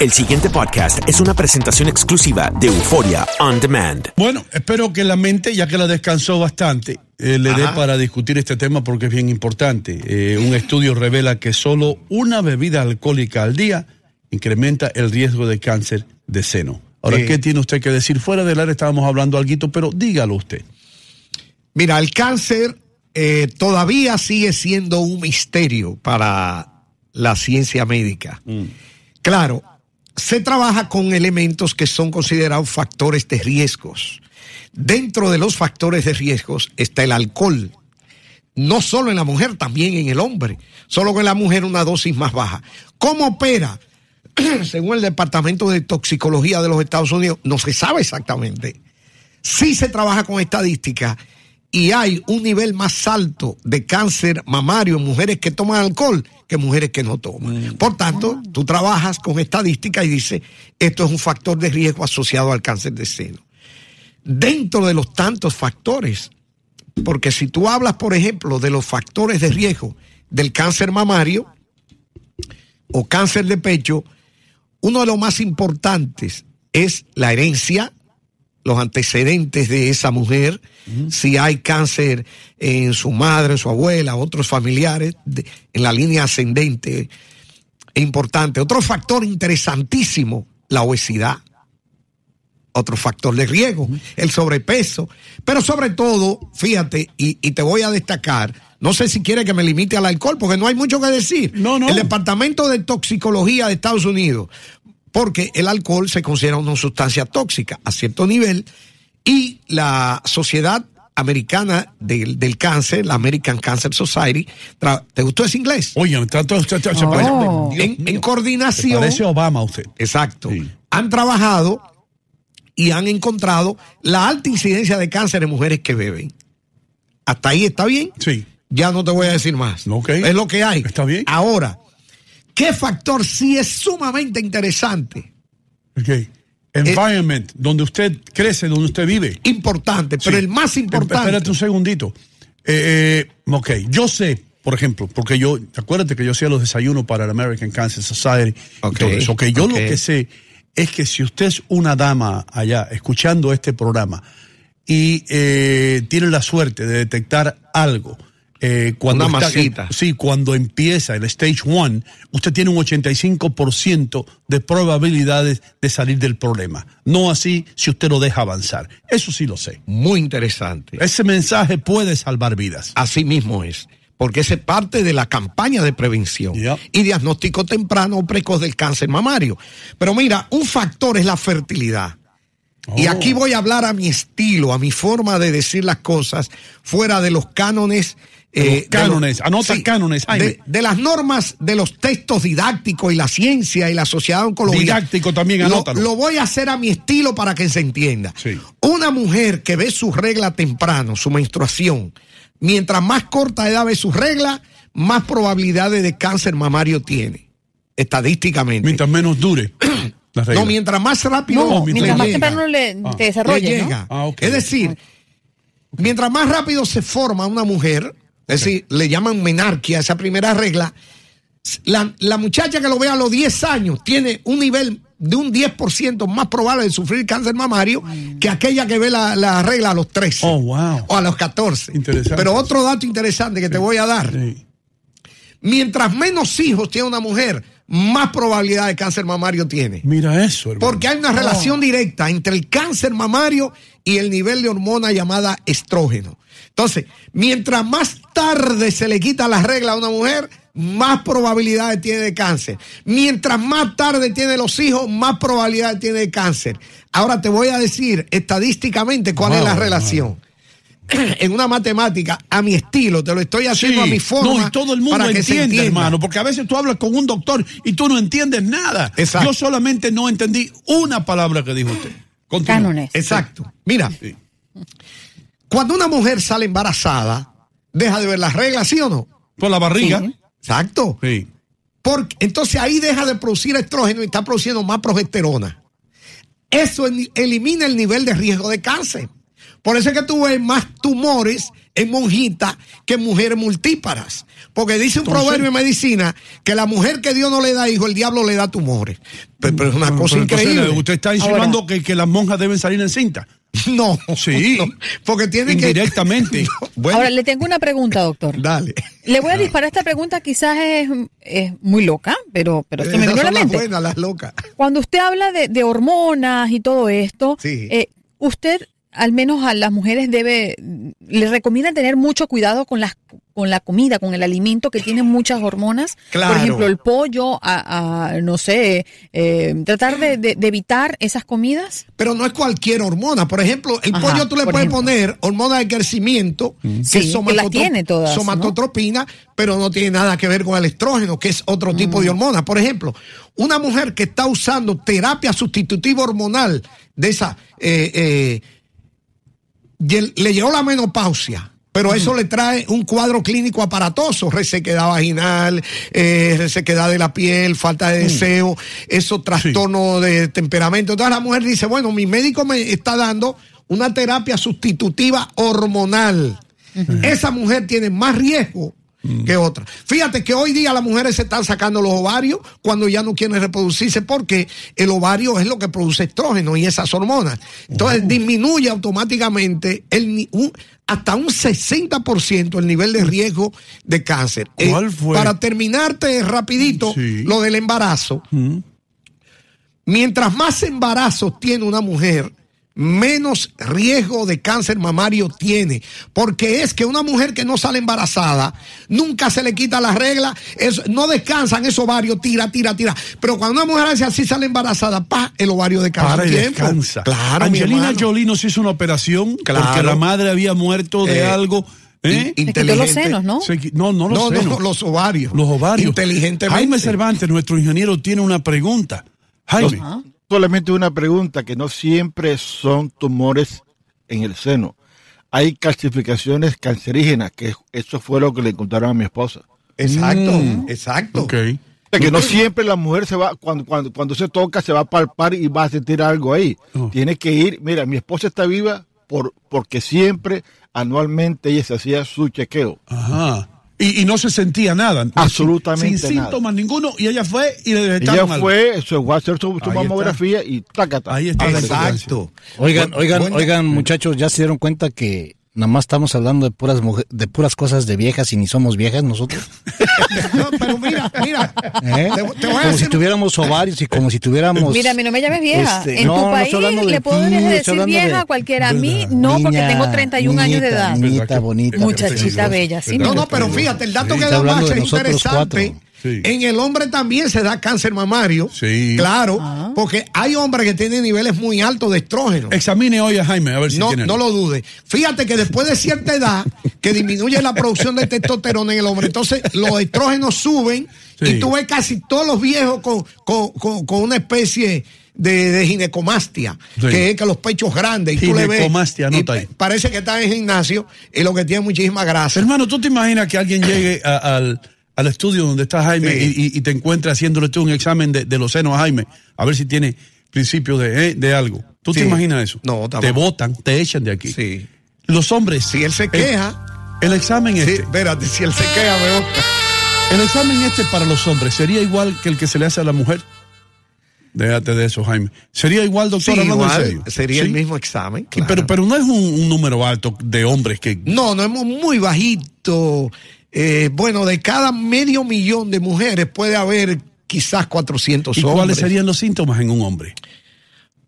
El siguiente podcast es una presentación exclusiva de Euforia On Demand. Bueno, espero que la mente, ya que la descansó bastante, eh, le dé para discutir este tema porque es bien importante. Eh, un estudio revela que solo una bebida alcohólica al día incrementa el riesgo de cáncer de seno. Ahora. ¿qué tiene usted que decir? Fuera del área estábamos hablando algo, pero dígalo usted. Mira, el cáncer eh, todavía sigue siendo un misterio para la ciencia médica. Claro, se trabaja con elementos que son considerados factores de riesgos. Dentro de los factores de riesgos está el alcohol. No solo en la mujer, también en el hombre. Solo que en la mujer una dosis más baja. ¿Cómo opera? Según el Departamento de Toxicología de los Estados Unidos, no se sabe exactamente. Sí se trabaja con estadística y hay un nivel más alto de cáncer mamario en mujeres que toman alcohol que mujeres que no toman. Por tanto, tú trabajas con estadística y dices, esto es un factor de riesgo asociado al cáncer de seno. Dentro de los tantos factores, porque si tú hablas, por ejemplo, de los factores de riesgo del cáncer mamario o cáncer de pecho, uno de los más importantes es la herencia, los antecedentes de esa mujer, si hay cáncer en su madre, su abuela, otros familiares, de- en la línea ascendente, es importante. Otro factor interesantísimo, la obesidad. Otro factor de riesgo, el sobrepeso. Pero sobre todo, fíjate, y, y te voy a destacar, no sé si quiere que me limite al alcohol, porque no hay mucho que decir. El Departamento de Toxicología de Estados Unidos, porque el alcohol se considera una sustancia tóxica a cierto nivel, y la Sociedad Americana del, del Cáncer, la American Cancer Society, ¿te gustó ese inglés? Oye, tanto, Oh. en, en coordinación. Parece Obama usted. Exacto. Han trabajado y han encontrado la alta incidencia de cáncer en mujeres que beben. ¿Hasta ahí está bien? Sí. Ya no te voy a decir más. Es lo que hay. Está bien. Ahora, ¿qué factor sí es sumamente interesante? Ok. Environment, donde usted crece, donde usted vive. Importante, pero el más importante. Espérate un segundito. Eh, eh, ok, yo sé, por ejemplo, porque yo, acuérdate que yo hacía los desayunos para el American Cancer Society. y todo eso. Ok, yo ok. lo que sé es que si usted es una dama allá escuchando este programa y eh, tiene la suerte de detectar algo, eh, cuando Una está- masita. sí, cuando empieza el stage one, usted tiene un 85% de probabilidades de salir del problema. No así si usted lo deja avanzar. Eso sí lo sé. Muy interesante. Ese mensaje puede salvar vidas. Así mismo es. Porque ese es parte de la campaña de prevención y diagnóstico temprano o precoz del cáncer mamario. Pero mira, un factor es la fertilidad. Y Oh. aquí voy a hablar a mi estilo, a mi forma de decir las cosas, fuera de los cánones. Los de cánones, anota cánones, Jaime. de, de las normas de los textos didácticos y la ciencia y la sociedad oncológica. Didáctico también, Lo- anótalo. Lo, voy a hacer a mi estilo para que se entienda. Sí. Una mujer que ve su regla temprano, su menstruación, mientras más corta edad ve su regla, más probabilidades de cáncer mamario tiene, estadísticamente. Mientras menos dure la regla. No, mientras más rápido. No, mientras más temprano le Ah. llega. Ah. Es decir, mientras más rápido se forma una mujer, es decir, le llaman menarquia esa primera regla, la, la muchacha que lo ve a los 10 años tiene un nivel de un 10% más probable de sufrir cáncer mamario que aquella que ve la, la regla a los 13 Oh, wow. o a los 14. Interesante. Pero otro dato interesante que te voy a dar. Sí. Mientras menos hijos tiene una mujer, más probabilidad de cáncer mamario tiene. Mira eso, hermano. Porque hay una relación directa entre el cáncer mamario y el nivel de hormona llamada estrógeno. Entonces, mientras más tarde se le quita la regla a una mujer, más probabilidades tiene de cáncer. Mientras más tarde tiene los hijos, más probabilidades tiene de cáncer. Ahora te voy a decir estadísticamente cuál es la wow. relación. En una matemática, a mi estilo, te lo estoy haciendo a mi forma. No, y todo el mundo para que entiende, entienda. hermano, porque a veces tú hablas con un doctor y tú no entiendes nada. Exacto. Yo solamente no entendí una palabra que dijo usted. Continúa. Cánones. Exacto. Mira, Sí. cuando una mujer sale embarazada, deja de ver las reglas, ¿sí o no? Por la barriga. Sí. Exacto. Sí. Porque, entonces ahí deja de producir estrógeno y está produciendo más progesterona. Eso en- elimina el nivel de riesgo de cáncer. Por eso es que tú ves más tumores en monjitas que mujeres multíparas. Porque dice un Entonces- proverbio en medicina que la mujer que Dios no le da hijo, el diablo le da tumores. Pero, pero es una cosa entonces, increíble. Usted está insinuando que, que las monjas deben salir en cinta. No, Sí. no, porque tiene que. Indirectamente. No, bueno, Ahora le tengo una pregunta, doctor. dale. Le voy a disparar esta pregunta, quizás es, es muy loca, pero, pero se me vino a la mente. buenas, las locas. Cuando usted habla de, de hormonas y todo esto, Sí. eh, usted, al menos a las mujeres, debe, le recomienda tener mucho cuidado con las con la comida, con el alimento que tiene muchas hormonas. Claro. Por ejemplo, el pollo, a, a, no sé, eh, tratar de, de- de evitar esas comidas. Pero no es cualquier hormona. Por ejemplo, el Ajá, pollo tú le puedes ejemplo. poner hormona de crecimiento, que Sí, es que somatotro- las tiene todas, ¿no? somatotropina, pero no tiene nada que ver con el estrógeno, que es otro tipo Mm. de hormona. Por ejemplo, una mujer que está usando terapia sustitutiva hormonal de esa, eh, eh, le llegó la menopausia. Pero eso le trae un cuadro clínico aparatoso, resequedad vaginal, eh, resequedad de la piel, falta de deseo, esos trastornos de temperamento. Entonces la mujer dice, bueno, mi médico me está dando una terapia sustitutiva hormonal. Esa mujer tiene más riesgo que otra. Fíjate que hoy día las mujeres se están sacando los ovarios cuando ya no quieren reproducirse porque el ovario es lo que produce estrógeno y esas hormonas. Entonces disminuye automáticamente el, un- hasta un 60% el nivel de riesgo de cáncer. Eh, ¿Cuál fue? para terminarte rapidito Sí. lo del embarazo. Mientras más embarazos tiene una mujer, menos riesgo de cáncer mamario tiene. Porque es que una mujer que no sale embarazada, nunca se le quita la regla, es- no descansan esos ovarios, tira, tira, tira. Pero cuando una mujer hace así, sale embarazada, pa, el ovario descansa Para y descansa. Claro, Angelina. Jolie nos hizo una operación Claro. porque la madre había muerto de Eh, algo. ¿eh? in- Se quitó los inteligente. senos, ¿no? No, no los No, no, senos. los ovarios. Los ovarios. Inteligentemente. Jaime Cervantes, nuestro ingeniero, tiene una pregunta. Jaime. Solamente una pregunta, que no siempre son tumores en el seno. Hay calcificaciones cancerígenas, que eso fue lo que le contaron a mi esposa. Exacto, Mm. exacto. Ok. O sea, que no siempre la mujer se va, cuando, cuando, cuando se toca, se va a palpar y va a sentir algo ahí. Oh. Tiene que ir, mira, mi esposa está viva por, porque siempre, anualmente, ella se hacía su chequeo. Ajá. Y, y no se sentía nada. Absolutamente Sin nada. síntomas ninguno. Y ella fue y le Ella detectaron algo. fue, se fue a hacer su, mamografía y tácata. Ahí está. Exacto. Oigan, oigan, oigan, muchachos, ya se dieron cuenta que nada más estamos hablando de puras mujer- de puras cosas de viejas y ni somos viejas nosotros. No, pero mira, mira. ¿Eh? Te, te voy a Como si tuviéramos ovarios y como si tuviéramos. Mira, a mí no me llames vieja. Este, en no, tu no país estoy hablando de le ti, estoy decir vieja de- a cualquiera. A mí no, porque tengo 31 años de niñita, edad. Niñita bonita. Muchachita bella, sí. No, no, pero fíjate, el dato Sí. que da de es interesante. cuatro. En el hombre también se da cáncer mamario. Sí. Claro, Ah. porque hay hombres que tienen niveles muy altos de estrógeno. Examine hoy a Jaime a ver si no, tiene. no lo dude. Fíjate que después de cierta edad, que disminuye la producción de testosterona en el hombre, entonces los estrógenos suben Sí. y tú ves casi todos los viejos con, con- con- con una especie de, de ginecomastia, Sí. que es que los pechos grandes. Y tú le ves. Ginecomastia, y ahí. Parece que está en gimnasio y lo que tiene muchísima grasa. Hermano, ¿tú te imaginas que alguien llegue a- al, al estudio donde está Jaime Sí. y, y- te encuentre haciéndole tú un examen de, de los senos a Jaime? A ver si tiene principio de, eh, de algo. ¿Tú te imaginas eso? No, Te tampoco. botan, te echan de aquí. Sí. Los hombres. Si él se el- queja. El, examen Sí, este. espérate, si él se queja, veo. El examen este para los hombres sería igual que el que se le hace a la mujer. Déjate de eso, Jaime. Sería igual, doctor, Sí, hablando en igual, serio. sería el mismo examen. Claro. Pero, pero no es un, un número alto de hombres que. No, no es mu- muy bajito. Eh, bueno, de cada medio millón de mujeres puede haber quizás 400 ¿Y hombres. cuáles serían los síntomas en un hombre?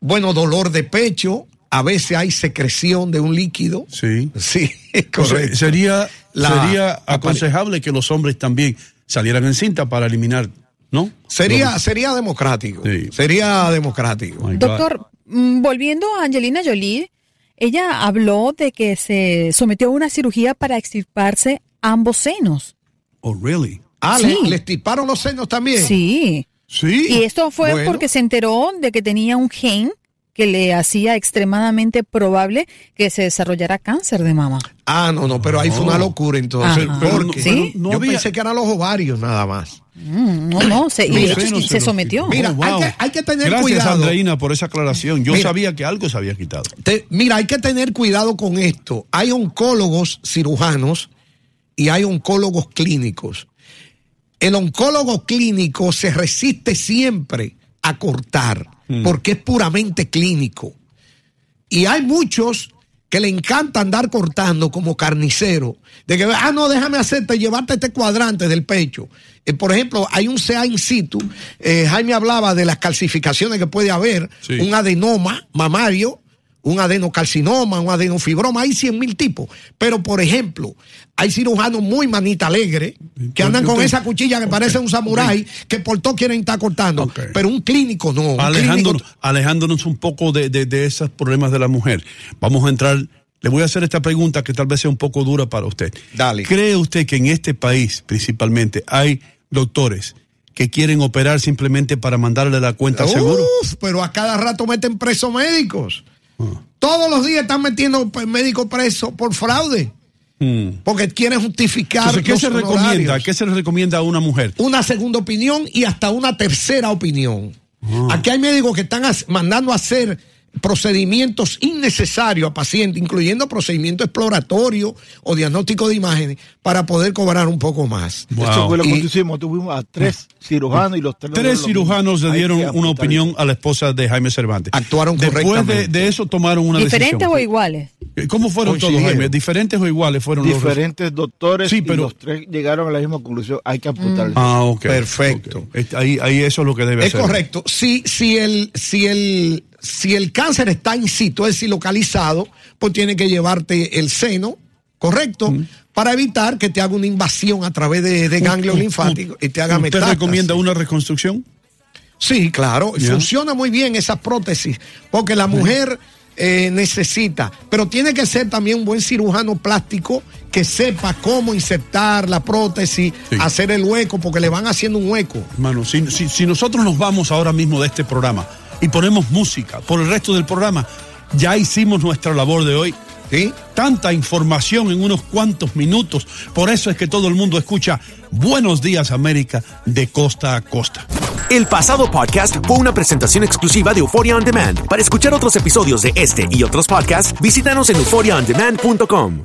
Bueno, dolor de pecho, a veces hay secreción de un líquido. Sí. Sí, O sea, correcto. sería La- sería aconsejable que los hombres también salieran en cinta para eliminar, ¿no? Sería, sería democrático. Sí. Sería democrático. God. Doctor, mm, volviendo a Angelina Jolie, ella habló de que se sometió a una cirugía para extirparse ambos senos. Oh, really? Ah, Sí. ¿le, le estiparon los senos también? Sí. Sí. Y esto fue Bueno. porque se enteró de que tenía un gen que le hacía extremadamente probable que se desarrollara cáncer de mama. Ah, no, no, pero ahí fue una locura entonces. Ajá. Porque ¿Sí? no yo había- pensé que eran los ovarios nada más. Mm, no, no, se, y hecho se sometió. Mira, Oh, hay que- hay que tener Gracias, cuidado. Andreina, por esa aclaración. Yo Mira. sabía que algo se había quitado. Te- mira, hay que tener cuidado con esto. Hay oncólogos cirujanos y hay oncólogos clínicos. El oncólogo clínico se resiste siempre a cortar porque es puramente clínico. Y hay muchos que le encanta andar cortando como carnicero. De que, ah, no, déjame hacerte, llevarte este cuadrante del pecho. Eh, por ejemplo, hay un CA in situ. eh, Jaime hablaba de las calcificaciones que puede haber. Sí. Un adenoma mamario, un adenocarcinoma, un adenofibroma. Hay 100 mil tipos. Pero, por ejemplo, hay cirujanos muy manita alegre que andan con te- esa cuchilla que parece un samurái que por todo quieren estar cortando. Pero un clínico no. un Alejándonos, clínico- alejándonos un poco de, de, de esos problemas de la mujer. Vamos a entrar. Le voy a hacer esta pregunta que tal vez sea un poco dura para usted. Dale. ¿Cree usted que en este país, principalmente, hay doctores que quieren operar simplemente para mandarle la cuenta al seguro? Pero a cada rato meten presos médicos. Todos los días están metiendo médicos presos por fraude. Mm. Porque quieren justificar. Entonces, ¿qué los se recomienda? ¿Qué se le recomienda a una mujer? Una segunda opinión y hasta una tercera opinión. Ah. Aquí hay médicos que están mandando a hacer procedimientos innecesarios a pacientes, incluyendo procedimientos exploratorios o diagnóstico de imágenes, para poder cobrar un poco más. Eso fue lo que Y- hicimos. Tuvimos a tres cirujanos y los tres. Tres cirujanos le dieron una opinión a la esposa de Jaime Cervantes. Actuaron Después de, correctamente. de eso tomaron una ¿Diferentes decisión. o iguales? ¿Cómo fueron todos. Jaime? ¿Diferentes o iguales fueron los Diferentes doctores Sí, pero- y los tres llegaron a la misma conclusión. Hay que apuntarle. Ah, ok. Perfecto. Este, Ahí, ahí eso es lo que debe Es hacer. correcto. Si, si, el, si, el, si el cáncer está in situ, es decir, localizado, pues tiene que llevarte el seno, ¿correcto? Para evitar que te haga una invasión a través de, de ganglios linfáticos y te haga ¿Usted metástasis. recomienda una reconstrucción? Sí, claro. Funciona muy bien esa prótesis, porque la mujer eh, necesita, pero tiene que ser también un buen cirujano plástico que sepa cómo insertar la prótesis, Sí. hacer el hueco, porque le van haciendo un hueco. Hermano, si, si- si nosotros nos vamos ahora mismo de este programa y ponemos música por el resto del programa, ya hicimos nuestra labor de hoy. ¿Sí? Tanta información en unos cuantos minutos. Por eso es que todo el mundo escucha Buenos Días América de costa a costa. El pasado podcast fue una presentación exclusiva de Euphoria On Demand. Para escuchar otros episodios de este y otros podcasts, visítanos en euphoriaondemand.com.